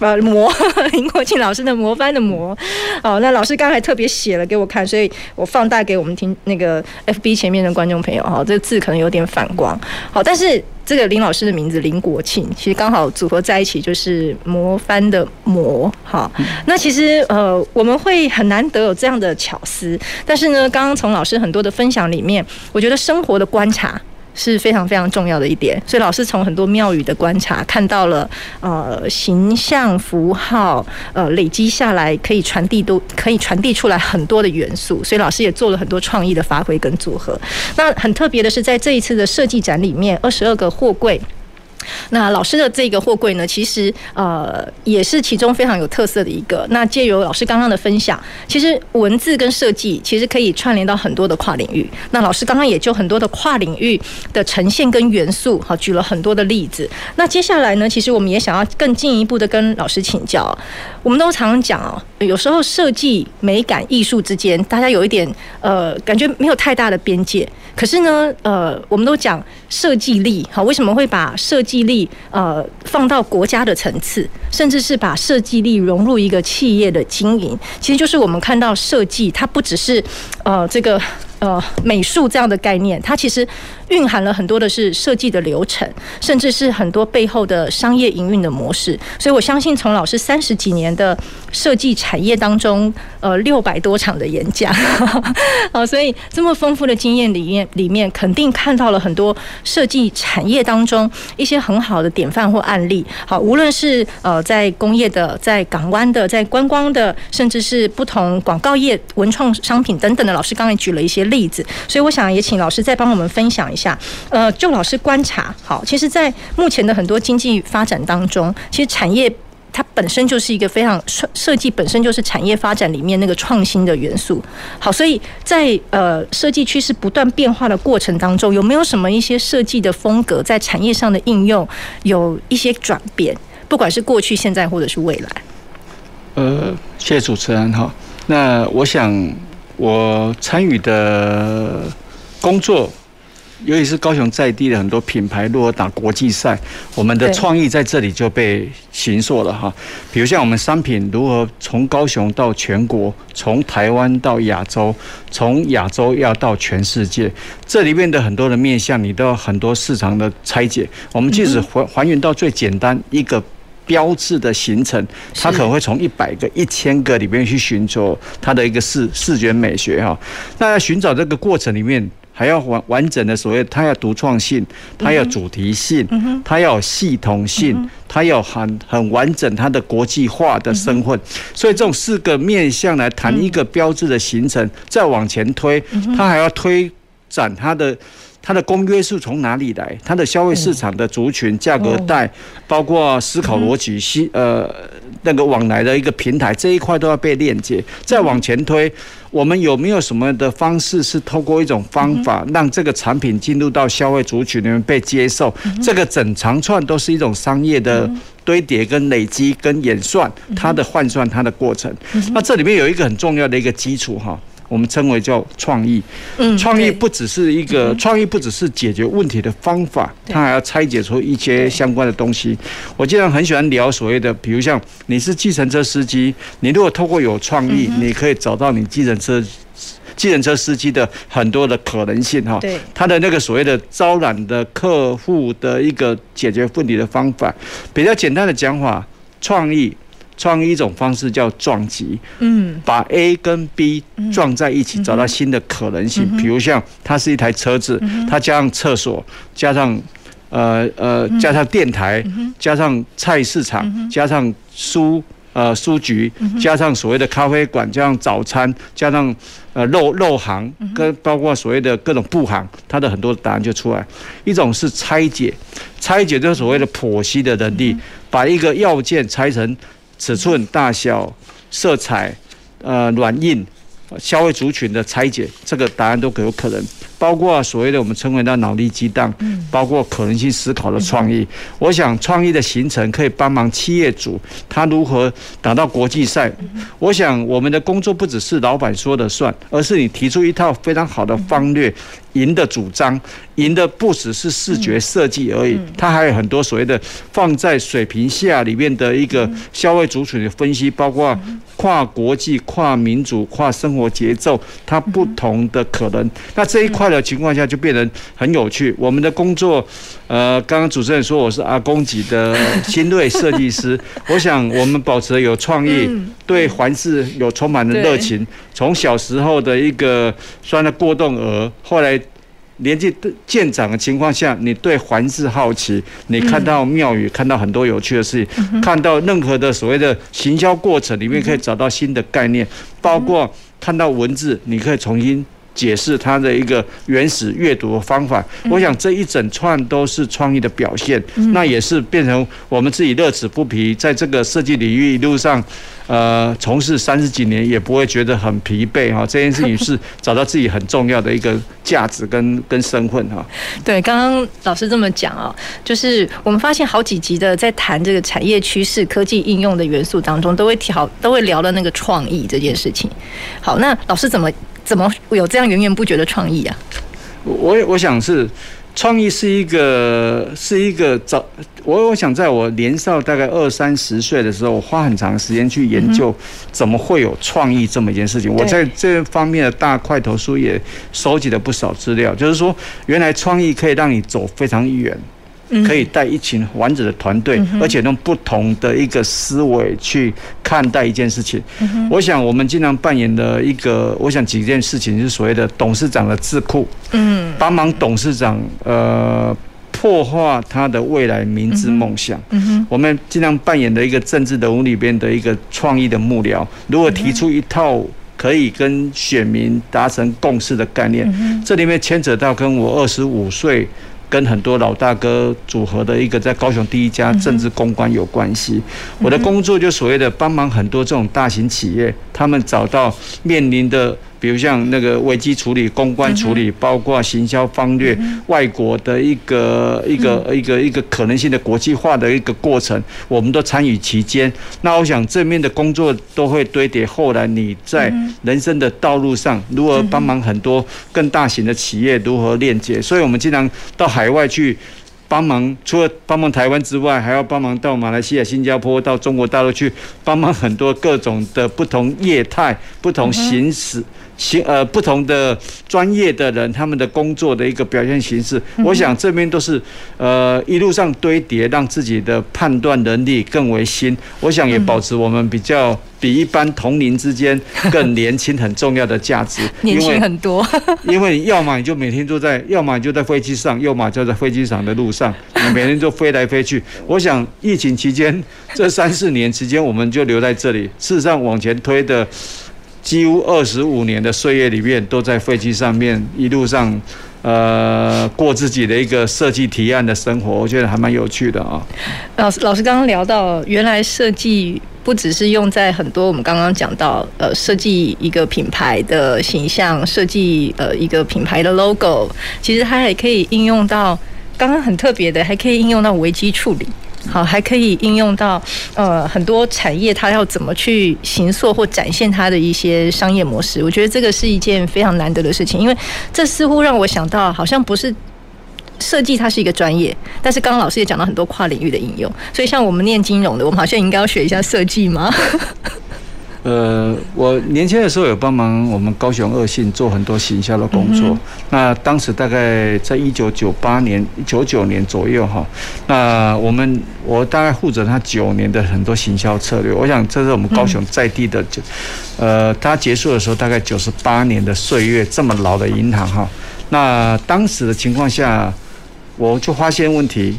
呃，魔 林国庆老师的魔翻的魔，好，那老师刚才特别写了给我看，所以我放大给我们听那个 FB 前面的观众朋友哈，这个字可能有点反光，好，但是这个林老师的名字林国庆，其实刚好组合在一起就是魔翻的魔，好，那其实呃我们会很难得有这样的巧思，但是呢，刚刚从老师很多的分享里面，我觉得生活的观察。是非常非常重要的一点，所以老师从很多庙宇的观察看到了，呃，形象符号，呃，累积下来可以传递都可以传递出来很多的元素，所以老师也做了很多创意的发挥跟组合。那很特别的是，在这一次的设计展里面，二十二个货柜。那老师的这个货柜呢，其实呃也是其中非常有特色的一个。那借由老师刚刚的分享，其实文字跟设计其实可以串联到很多的跨领域。那老师刚刚也就很多的跨领域的呈现跟元素，好举了很多的例子。那接下来呢，其实我们也想要更进一步的跟老师请教。我们都常常讲哦，有时候设计、美感、艺术之间，大家有一点呃感觉没有太大的边界。可是呢，呃，我们都讲。设计力，好，为什么会把设计力呃放到国家的层次，甚至是把设计力融入一个企业的经营？其实就是我们看到设计，它不只是呃这个。呃，美术这样的概念，它其实蕴含了很多的是设计的流程，甚至是很多背后的商业营运的模式。所以我相信，从老师三十几年的设计产业当中，呃，六百多场的演讲，好，所以这么丰富的经验里面，里面肯定看到了很多设计产业当中一些很好的典范或案例。好，无论是呃在工业的、在港湾的、在观光的，甚至是不同广告业、文创商品等等的，老师刚才举了一些。例子，所以我想也请老师再帮我们分享一下。呃，就老师观察，好，其实，在目前的很多经济发展当中，其实产业它本身就是一个非常设设计本身就是产业发展里面那个创新的元素。好，所以在呃设计趋势不断变化的过程当中，有没有什么一些设计的风格在产业上的应用有一些转变？不管是过去、现在或者是未来。呃，谢谢主持人哈。那我想。我参与的工作，尤其是高雄在地的很多品牌，如果打国际赛，我们的创意在这里就被形塑了哈。比如像我们商品如何从高雄到全国，从台湾到亚洲，从亚洲要到全世界，这里面的很多的面向，你都有很多市场的拆解。我们即使还还原到最简单一个。标志的形成，它可能会从一百个、一千个里面去寻找它的一个视视觉美学哈。那在寻找这个过程里面，还要完完整的所谓，它要独创性，它要主题性，它要有系统性，它要很很完整它的国际化的身份。所以这种四个面向来谈一个标志的形成，再往前推，它还要推展它的。它的公约数从哪里来？它的消费市场的族群、价格带，包括思考逻辑、西呃那个往来的一个平台，这一块都要被链接。再往前推，我们有没有什么的方式是透过一种方法，让这个产品进入到消费族群里面被接受？这个整长串都是一种商业的堆叠、跟累积、跟演算，它的换算、它的过程。那这里面有一个很重要的一个基础哈。我们称为叫创意，创意不只是一个创意，不只是解决问题的方法，它还要拆解出一些相关的东西。我经常很喜欢聊所谓的，比如像你是计程车司机，你如果透过有创意，你可以找到你计程车计程车司机的很多的可能性哈。对，他的那个所谓的招揽的客户的一个解决问题的方法，比较简单的讲法，创意。创意一种方式叫撞击，嗯，把 A 跟 B 撞在一起，找到新的可能性。比如像它是一台车子，它加上厕所，加上呃呃加上电台，加上菜市场，加上书呃书局，加上所谓的咖啡馆，加上早餐，加上呃肉肉行，跟包括所谓的各种布行，它的很多答案就出来。一种是拆解，拆解就是所谓的剖析的能力，把一个要件拆成。尺寸、大小、色彩、呃软硬、消费族群的拆解，这个答案都可有可能。包括所谓的我们称为的脑力激荡，包括可能性思考的创意。我想创意的形成可以帮忙企业主他如何打到国际赛。我想我们的工作不只是老板说的算，而是你提出一套非常好的方略。赢的主张，赢的不只是视觉设计而已，它还有很多所谓的放在水平下里面的一个消费族群的分析，包括跨国际、跨民族、跨生活节奏，它不同的可能。那这一块的情况下就变得很有趣。我们的工作，呃，刚刚主持人说我是阿公级的新锐设计师，我想我们保持有创意，对环视有充满的热情，从小时候的一个钻的过动儿，后来。年纪渐长的情况下，你对环视好奇，你看到庙宇，看到很多有趣的事情，看到任何的所谓的行销过程里面，可以找到新的概念，包括看到文字，你可以重新。解释它的一个原始阅读的方法，我想这一整串都是创意的表现，那也是变成我们自己乐此不疲，在这个设计领域一路上，呃，从事三十几年也不会觉得很疲惫哈。这件事情是找到自己很重要的一个价值跟跟身份哈。对，刚刚老师这么讲啊，就是我们发现好几集的在谈这个产业趋势、科技应用的元素当中，都会提好，都会聊到那个创意这件事情。好，那老师怎么？怎么有这样源源不绝的创意啊？我我想是创意是一个是一个早，我我想在我年少大概二三十岁的时候，我花很长时间去研究怎么会有创意这么一件事情。我在这方面的大块头书也收集了不少资料，就是说原来创意可以让你走非常远。可以带一群完整的团队，而且用不同的一个思维去看待一件事情。我想我们经常扮演的一个，我想几件事情是所谓的董事长的智库，嗯，帮忙董事长呃破坏他的未来明智梦想。嗯，我们经常扮演的一个政治人物里边的一个创意的幕僚，如果提出一套可以跟选民达成共识的概念，这里面牵扯到跟我二十五岁。跟很多老大哥组合的一个在高雄第一家政治公关有关系。我的工作就所谓的帮忙很多这种大型企业，他们找到面临的。比如像那个危机处理、公关处理，包括行销方略、外国的一个一个一个一个可能性的国际化的一个过程，我们都参与其间。那我想正面的工作都会堆叠，后来你在人生的道路上如何帮忙很多更大型的企业如何链接。所以我们经常到海外去帮忙，除了帮忙台湾之外，还要帮忙到马来西亚、新加坡、到中国大陆去帮忙很多各种的不同业态、不同形式。行呃，不同的专业的人，他们的工作的一个表现形式，我想这边都是呃一路上堆叠，让自己的判断能力更为新。我想也保持我们比较比一般同龄之间 更年轻很重要的价值。年轻很多，因为 要么你就每天坐在，要么你就在飞机上，要么就在飞机场的路上，你每天就飞来飞去。我想疫情期间这三四年期间，我们就留在这里。事实上往前推的。几乎二十五年的岁月里面，都在飞机上面一路上，呃，过自己的一个设计提案的生活，我觉得还蛮有趣的啊。老师，老师刚刚聊到，原来设计不只是用在很多我们刚刚讲到，呃，设计一个品牌的形象，设计呃一个品牌的 logo，其实它还可以应用到刚刚很特别的，还可以应用到危机处理。好，还可以应用到呃很多产业，它要怎么去行塑或展现它的一些商业模式？我觉得这个是一件非常难得的事情，因为这似乎让我想到，好像不是设计它是一个专业，但是刚刚老师也讲到很多跨领域的应用，所以像我们念金融的，我们好像应该要学一下设计吗？呃，我年轻的时候有帮忙我们高雄二信做很多行销的工作。嗯、那当时大概在一九九八年、九九年左右哈。那我们我大概负责他九年的很多行销策略。我想这是我们高雄在地的，呃，他结束的时候大概九十八年的岁月，这么老的银行哈。那当时的情况下，我就发现问题，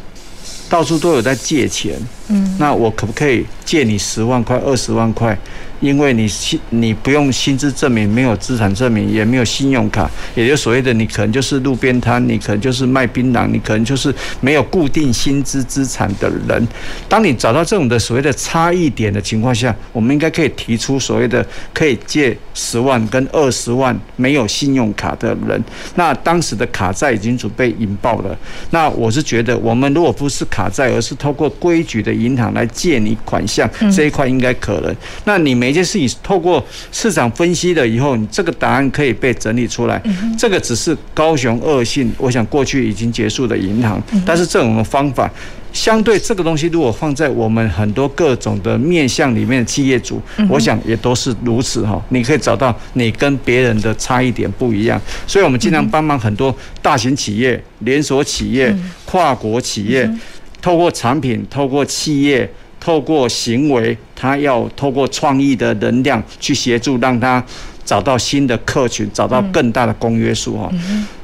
到处都有在借钱。嗯。那我可不可以借你十万块、二十万块？因为你薪你不用薪资证明，没有资产证明，也没有信用卡，也就所谓的你可能就是路边摊，你可能就是卖槟榔，你可能就是没有固定薪资资产的人。当你找到这种的所谓的差异点的情况下，我们应该可以提出所谓的可以借十万跟二十万没有信用卡的人。那当时的卡债已经准备引爆了。那我是觉得，我们如果不是卡债，而是透过规矩的银行来借你款项，这一块应该可能。那你没。一件事情透过市场分析了以后，你这个答案可以被整理出来。这个只是高雄恶性，我想过去已经结束的银行，但是这种方法，相对这个东西，如果放在我们很多各种的面向里面的企业主，我想也都是如此哈。你可以找到你跟别人的差异点不一样，所以我们尽量帮忙很多大型企业、连锁企业、跨国企业，透过产品，透过企业。透过行为，他要透过创意的能量去协助，让他找到新的客群，找到更大的公约数哈。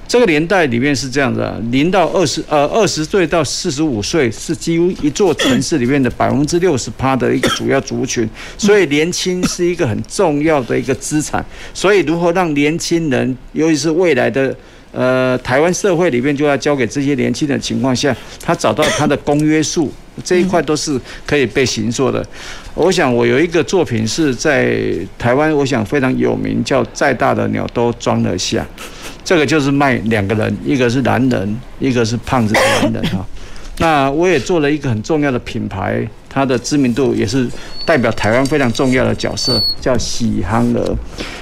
这个年代里面是这样的，零到二十呃二十岁到四十五岁是几乎一座城市里面的百分之六十趴的一个主要族群，所以年轻是一个很重要的一个资产。所以如何让年轻人，尤其是未来的。呃，台湾社会里面就要交给这些年轻的情况下，他找到他的公约数这一块都是可以被形塑的。我想我有一个作品是在台湾，我想非常有名，叫《再大的鸟都装得下》。这个就是卖两个人，一个是男人，一个是胖子的男人哈。那我也做了一个很重要的品牌。它的知名度也是代表台湾非常重要的角色，叫喜憨儿。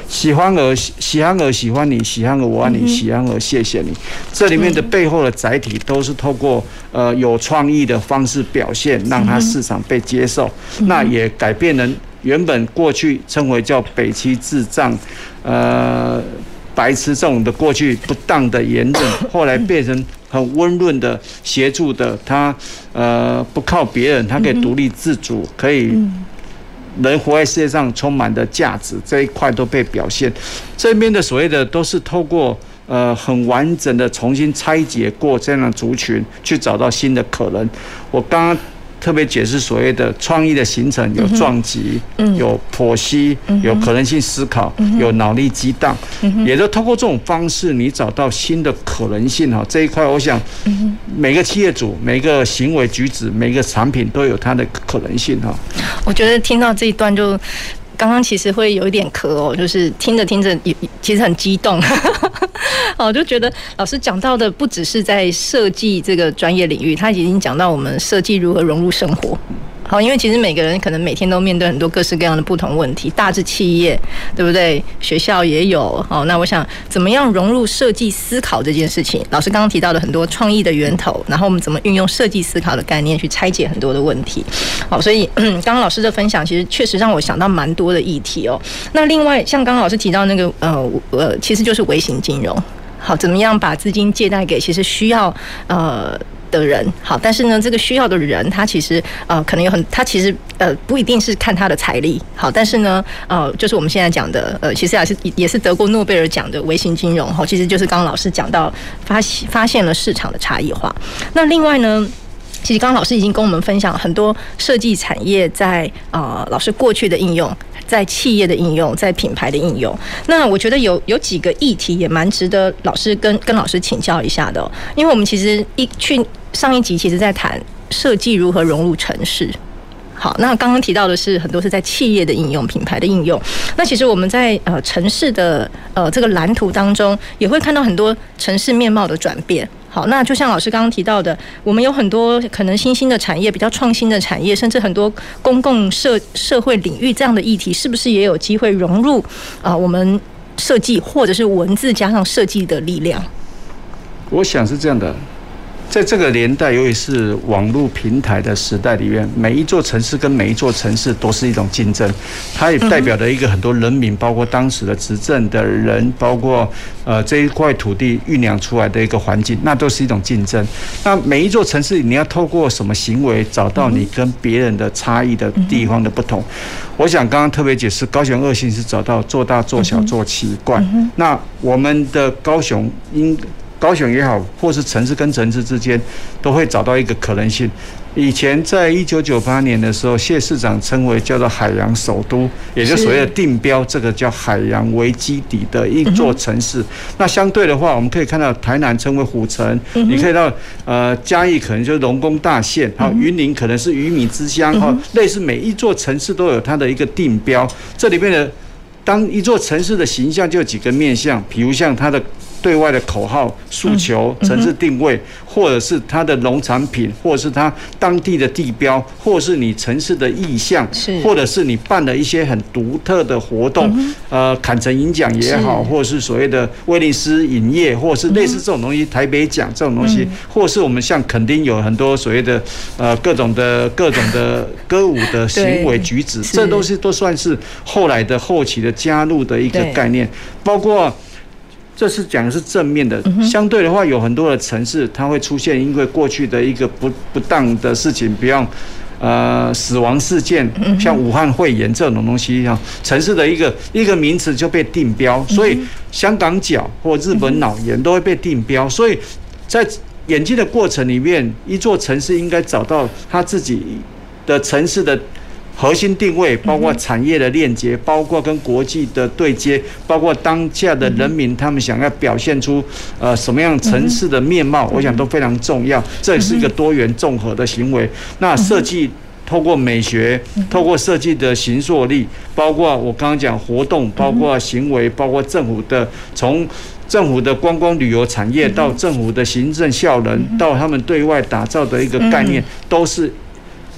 喜欢儿，喜憨儿喜欢你，喜憨儿我爱你，喜憨儿谢谢你。这里面的背后的载体都是透过呃有创意的方式表现，让它市场被接受。那也改变了原本过去称为叫北七智障，呃白痴这种的过去不当的言论，后来变成很温润的协助的，他呃不靠别人，他可以独立自主，可以。人活在世界上充满的价值这一块都被表现，这边的所谓的都是透过呃很完整的重新拆解过这样的族群，去找到新的可能。我刚刚。特别解释所谓的创意的形成，有撞击，有剖析，有可能性思考，有脑力激荡，也就通过这种方式，你找到新的可能性哈。这一块，我想每个企业主、每个行为举止、每个产品都有它的可能性哈。我觉得听到这一段就。刚刚其实会有一点咳哦，就是听着听着也其实很激动，哦，就觉得老师讲到的不只是在设计这个专业领域，他已经讲到我们设计如何融入生活。好，因为其实每个人可能每天都面对很多各式各样的不同问题，大致企业，对不对？学校也有。好，那我想怎么样融入设计思考这件事情？老师刚刚提到的很多创意的源头，然后我们怎么运用设计思考的概念去拆解很多的问题？好，所以 刚刚老师的分享其实确实让我想到蛮多的议题哦。那另外像刚刚老师提到那个呃呃，其实就是微型金融。好，怎么样把资金借贷给其实需要呃。的人好，但是呢，这个需要的人，他其实呃，可能有很，他其实呃，不一定是看他的财力好，但是呢，呃，就是我们现在讲的呃，其实也是也是得过诺贝尔奖的微型金融哈，其实就是刚刚老师讲到发发现了市场的差异化。那另外呢，其实刚刚老师已经跟我们分享很多设计产业在呃老师过去的应用。在企业的应用，在品牌的应用，那我觉得有有几个议题也蛮值得老师跟跟老师请教一下的，因为我们其实一去上一集其实在谈设计如何融入城市。好，那刚刚提到的是很多是在企业的应用、品牌的应用，那其实我们在呃城市的呃这个蓝图当中，也会看到很多城市面貌的转变。好，那就像老师刚刚提到的，我们有很多可能新兴的产业、比较创新的产业，甚至很多公共社社会领域这样的议题，是不是也有机会融入啊？我们设计或者是文字加上设计的力量？我想是这样的。在这个年代，尤其是网络平台的时代里面，每一座城市跟每一座城市都是一种竞争，它也代表了一个很多人民，包括当时的执政的人，包括呃这一块土地酝酿出来的一个环境，那都是一种竞争。那每一座城市，你要透过什么行为找到你跟别人的差异的地方的不同？我想刚刚特别解释，高雄恶性是找到做大做小做奇怪，那我们的高雄应。高雄也好，或是城市跟城市之间，都会找到一个可能性。以前在一九九八年的时候，谢市长称为叫做海洋首都，也就是所谓的定标这个叫海洋为基底的一座城市。那相对的话，我们可以看到台南称为虎城，你可以到呃嘉义可能就是龙宫大县，好云林可能是鱼米之乡，哈，类似每一座城市都有它的一个定标。这里面的当一座城市的形象就有几个面向，比如像它的。对外的口号诉求、城市定位，或者是它的农产品，或者是它当地的地标，或者是你城市的意象，或者是你办了一些很独特的活动，呃，坎城银奖也好，或者是所谓的威尼斯影业，或者是类似这种东西，台北奖这种东西，或者是我们像垦丁有很多所谓的呃各种的各种的 歌舞的行为举止，这都是都算是后来的后期的加入的一个概念，包括。这是讲的是正面的，相对的话，有很多的城市它会出现，因为过去的一个不不当的事情，比方呃死亡事件，像武汉肺炎这种东西，一样城市的一个一个名词就被定标，所以香港脚或日本脑炎都会被定标，所以在演进的过程里面，一座城市应该找到它自己的城市的。核心定位包括产业的链接，包括跟国际的对接，包括当下的人民他们想要表现出呃什么样城市的面貌，我想都非常重要。这也是一个多元综合的行为。那设计透过美学，透过设计的形塑力，包括我刚刚讲活动，包括行为，包括政府的从政府的观光旅游产业到政府的行政效能，到他们对外打造的一个概念，都是。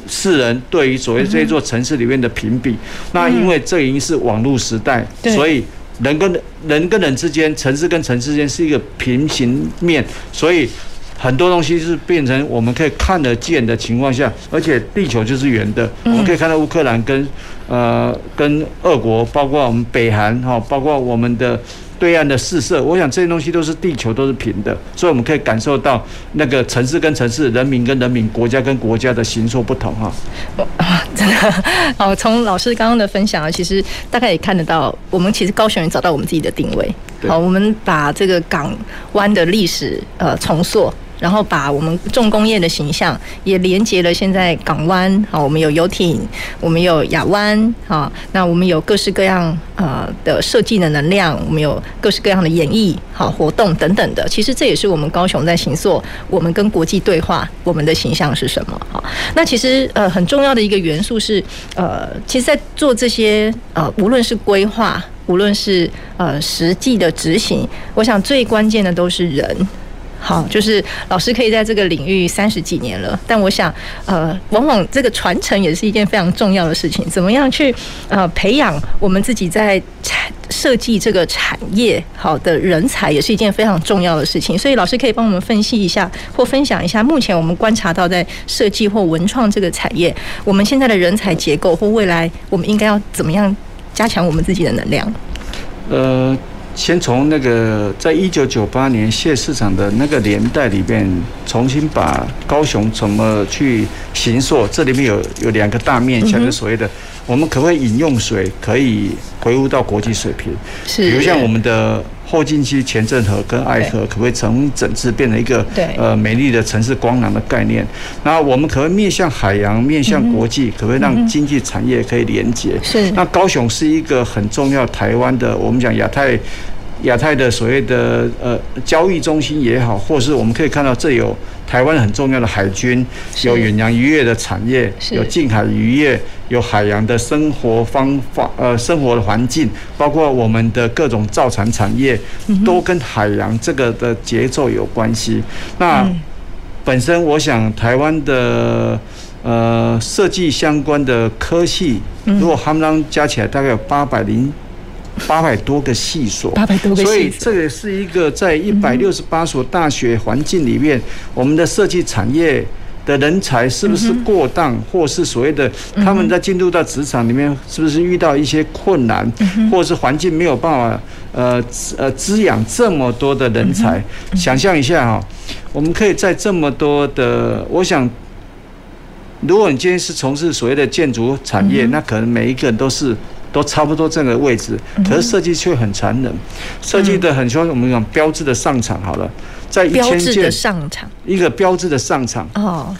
世人对于所谓这一座城市里面的评比。那因为这已经是网络时代，所以人跟人跟人之间，城市跟城市之间是一个平行面，所以。很多东西是变成我们可以看得见的情况下，而且地球就是圆的，我们可以看到乌克兰跟呃跟俄国，包括我们北韩哈，包括我们的对岸的四色，我想这些东西都是地球都是平的，所以我们可以感受到那个城市跟城市、人民跟人民、国家跟国家的形塑不同哈。啊，真的哦，从老师刚刚的分享啊，其实大概也看得到，我们其实高雄人找到我们自己的定位。好，我们把这个港湾的历史呃重塑。然后把我们重工业的形象也连接了。现在港湾啊，我们有游艇，我们有亚湾啊，那我们有各式各样呃的设计的能量，我们有各式各样的演绎好活动等等的。其实这也是我们高雄在形塑我们跟国际对话，我们的形象是什么？好，那其实呃很重要的一个元素是呃，其实，在做这些呃，无论是规划，无论是呃实际的执行，我想最关键的都是人。好，就是老师可以在这个领域三十几年了，但我想，呃，往往这个传承也是一件非常重要的事情。怎么样去呃培养我们自己在产设计这个产业好的人才，也是一件非常重要的事情。所以老师可以帮我们分析一下，或分享一下，目前我们观察到在设计或文创这个产业，我们现在的人才结构或未来我们应该要怎么样加强我们自己的能量？呃。先从那个在一九九八年谢市长的那个年代里边，重新把高雄怎么去行塑，这里面有有两个大面向，就所谓的我们可不可以饮用水可以回复到国际水平？是，比如像我们的后劲溪、前镇河跟爱河，可不可以重整治变成一个呃美丽的城市光廊的概念？那我们可不可以面向海洋、面向国际，可不可以让经济产业可以连接？是。那高雄是一个很重要台湾的，我们讲亚太。亚太的所谓的呃交易中心也好，或是我们可以看到这有台湾很重要的海军，有远洋渔业的产业，有近海渔业，有海洋的生活方法呃生活的环境，包括我们的各种造船产业，都跟海洋这个的节奏有关系。那本身我想台湾的呃设计相关的科系，如果他们加起来大概有八百零。八百多个系所，八百多个系所，所以这也是一个在一百六十八所大学环境里面，我们的设计产业的人才是不是过当，或是所谓的他们在进入到职场里面，是不是遇到一些困难，或是环境没有办法呃呃滋养这么多的人才？想象一下哈，我们可以在这么多的，我想，如果你今天是从事所谓的建筑产业，那可能每一个人都是。都差不多这个位置，可是设计却很残忍，设计的很像我们讲标志的上场好了，在一千件上场。一个标志的上场哦，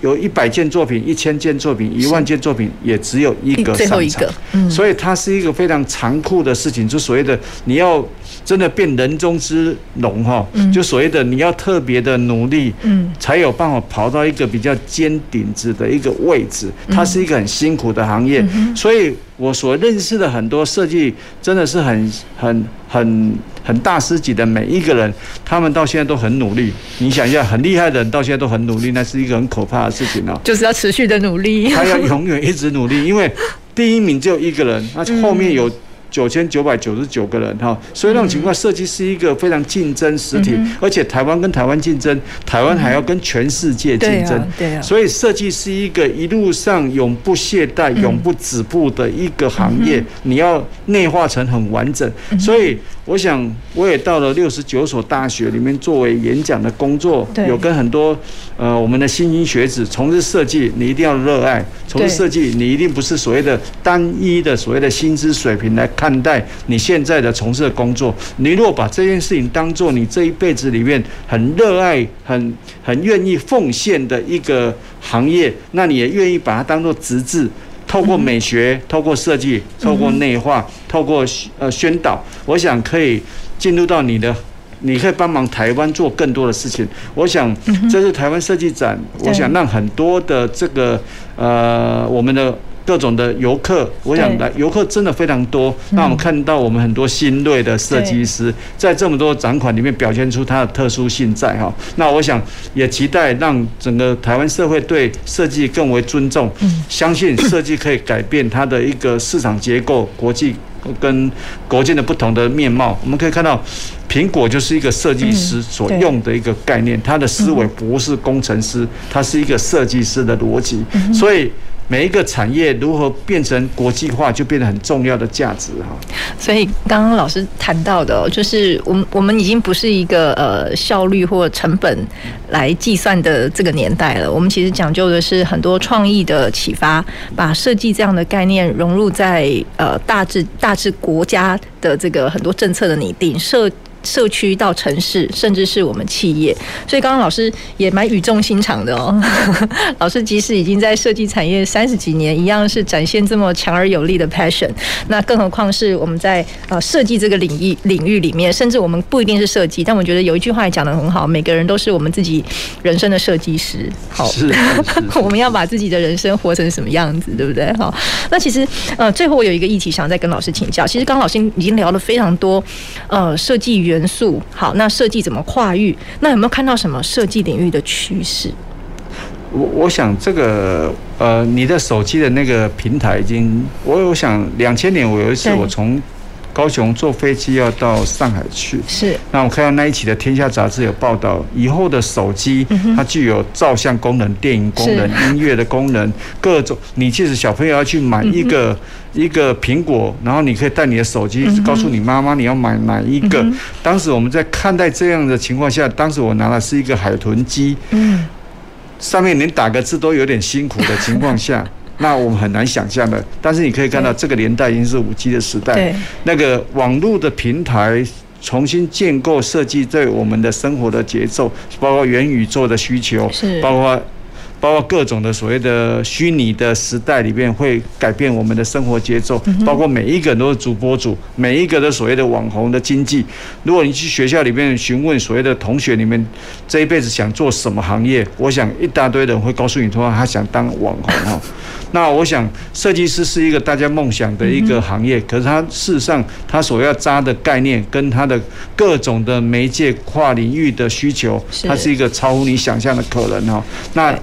有一百件作品、一千件作品、一万件作品，也只有一个上场，所以它是一个非常残酷的事情，就所谓的你要。真的变人中之龙哈，就所谓的你要特别的努力，才有办法跑到一个比较尖顶子的一个位置。它是一个很辛苦的行业，所以我所认识的很多设计真的是很很很很大师级的每一个人，他们到现在都很努力。你想一下，很厉害的人到现在都很努力，那是一个很可怕的事情哦。就是要持续的努力，他要永远一直努力，因为第一名只有一个人，那后面有。九千九百九十九个人哈，所以那种情况，设计是一个非常竞争实体，而且台湾跟台湾竞争，台湾还要跟全世界竞争，对啊，所以设计是一个一路上永不懈怠、永不止步的一个行业，你要内化成很完整。所以我想，我也到了六十九所大学里面作为演讲的工作，有跟很多呃我们的新兴学子从事设计，你一定要热爱。从事设计，你一定不是所谓的单一的所谓的薪资水平来。看待你现在的从事的工作，你如果把这件事情当做你这一辈子里面很热爱、很很愿意奉献的一个行业，那你也愿意把它当做职志，透过美学、透过设计、透过内化、透过呃宣导，我想可以进入到你的，你可以帮忙台湾做更多的事情。我想这是台湾设计展，我想让很多的这个呃我们的。各种的游客，我想来游客真的非常多。那我们看到我们很多新锐的设计师，在这么多展馆里面表现出它的特殊性在哈。那我想也期待让整个台湾社会对设计更为尊重，相信设计可以改变它的一个市场结构，国际跟国际的不同的面貌。我们可以看到，苹果就是一个设计师所用的一个概念，他的思维不是工程师，他是一个设计师的逻辑，所以。每一个产业如何变成国际化，就变得很重要的价值哈。所以刚刚老师谈到的，就是我们我们已经不是一个呃效率或成本来计算的这个年代了。我们其实讲究的是很多创意的启发，把设计这样的概念融入在呃大致大致国家的这个很多政策的拟定设。社区到城市，甚至是我们企业，所以刚刚老师也蛮语重心长的哦。老师即使已经在设计产业三十几年，一样是展现这么强而有力的 passion。那更何况是我们在呃设计这个领域领域里面，甚至我们不一定是设计，但我觉得有一句话也讲得很好，每个人都是我们自己人生的设计师。好，是，我们要把自己的人生活成什么样子，对不对？好，那其实呃最后我有一个议题想再跟老师请教。其实刚刚老师已经聊了非常多呃设计元素好，那设计怎么跨域？那有没有看到什么设计领域的趋势？我我想这个呃，你的手机的那个平台已经，我我想两千年我有一次我从高雄坐飞机要到上海去，是。那我看到那一期的《天下》杂志有报道，以后的手机它具有照相功能、电影功能、音乐的功能，各种。你即使小朋友要去买一个一个苹果，然后你可以带你的手机告诉你妈妈你要买哪一个。当时我们在看待这样的情况下，当时我拿的是一个海豚机，嗯，上面连打个字都有点辛苦的情况下。那我们很难想象的，但是你可以看到，这个年代已经是五 G 的时代，对，那个网络的平台重新建构设计对我们的生活的节奏，包括元宇宙的需求，是，包括。包括各种的所谓的虚拟的时代里面，会改变我们的生活节奏。包括每一个人都是主播主，每一个的所谓的网红的经济。如果你去学校里面询问所谓的同学里面，这一辈子想做什么行业，我想一大堆人会告诉你说他想当网红哈。那我想设计师是一个大家梦想的一个行业，可是他事实上他所要扎的概念跟他的各种的媒介跨领域的需求，它是一个超乎你想象的可能哈。那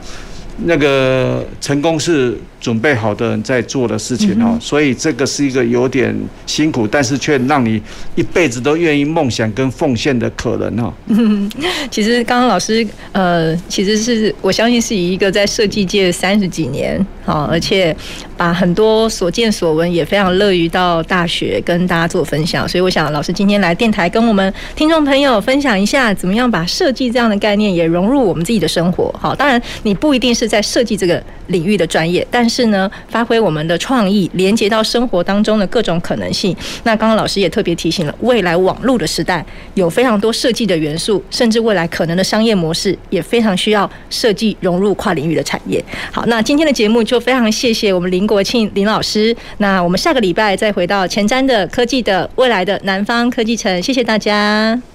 那个成功是准备好的人在做的事情哦，所以这个是一个有点辛苦，但是却让你一辈子都愿意梦想跟奉献的可能哦。嗯，其实刚刚老师呃，其实是我相信是以一个在设计界三十几年啊，而且把很多所见所闻也非常乐于到大学跟大家做分享，所以我想老师今天来电台跟我们听众朋友分享一下，怎么样把设计这样的概念也融入我们自己的生活。好，当然你不一定是在设计这个领域的专业，但是。是呢，发挥我们的创意，连接到生活当中的各种可能性。那刚刚老师也特别提醒了，未来网络的时代有非常多设计的元素，甚至未来可能的商业模式也非常需要设计融入跨领域的产业。好，那今天的节目就非常谢谢我们林国庆林老师。那我们下个礼拜再回到前瞻的科技的未来的南方科技城，谢谢大家。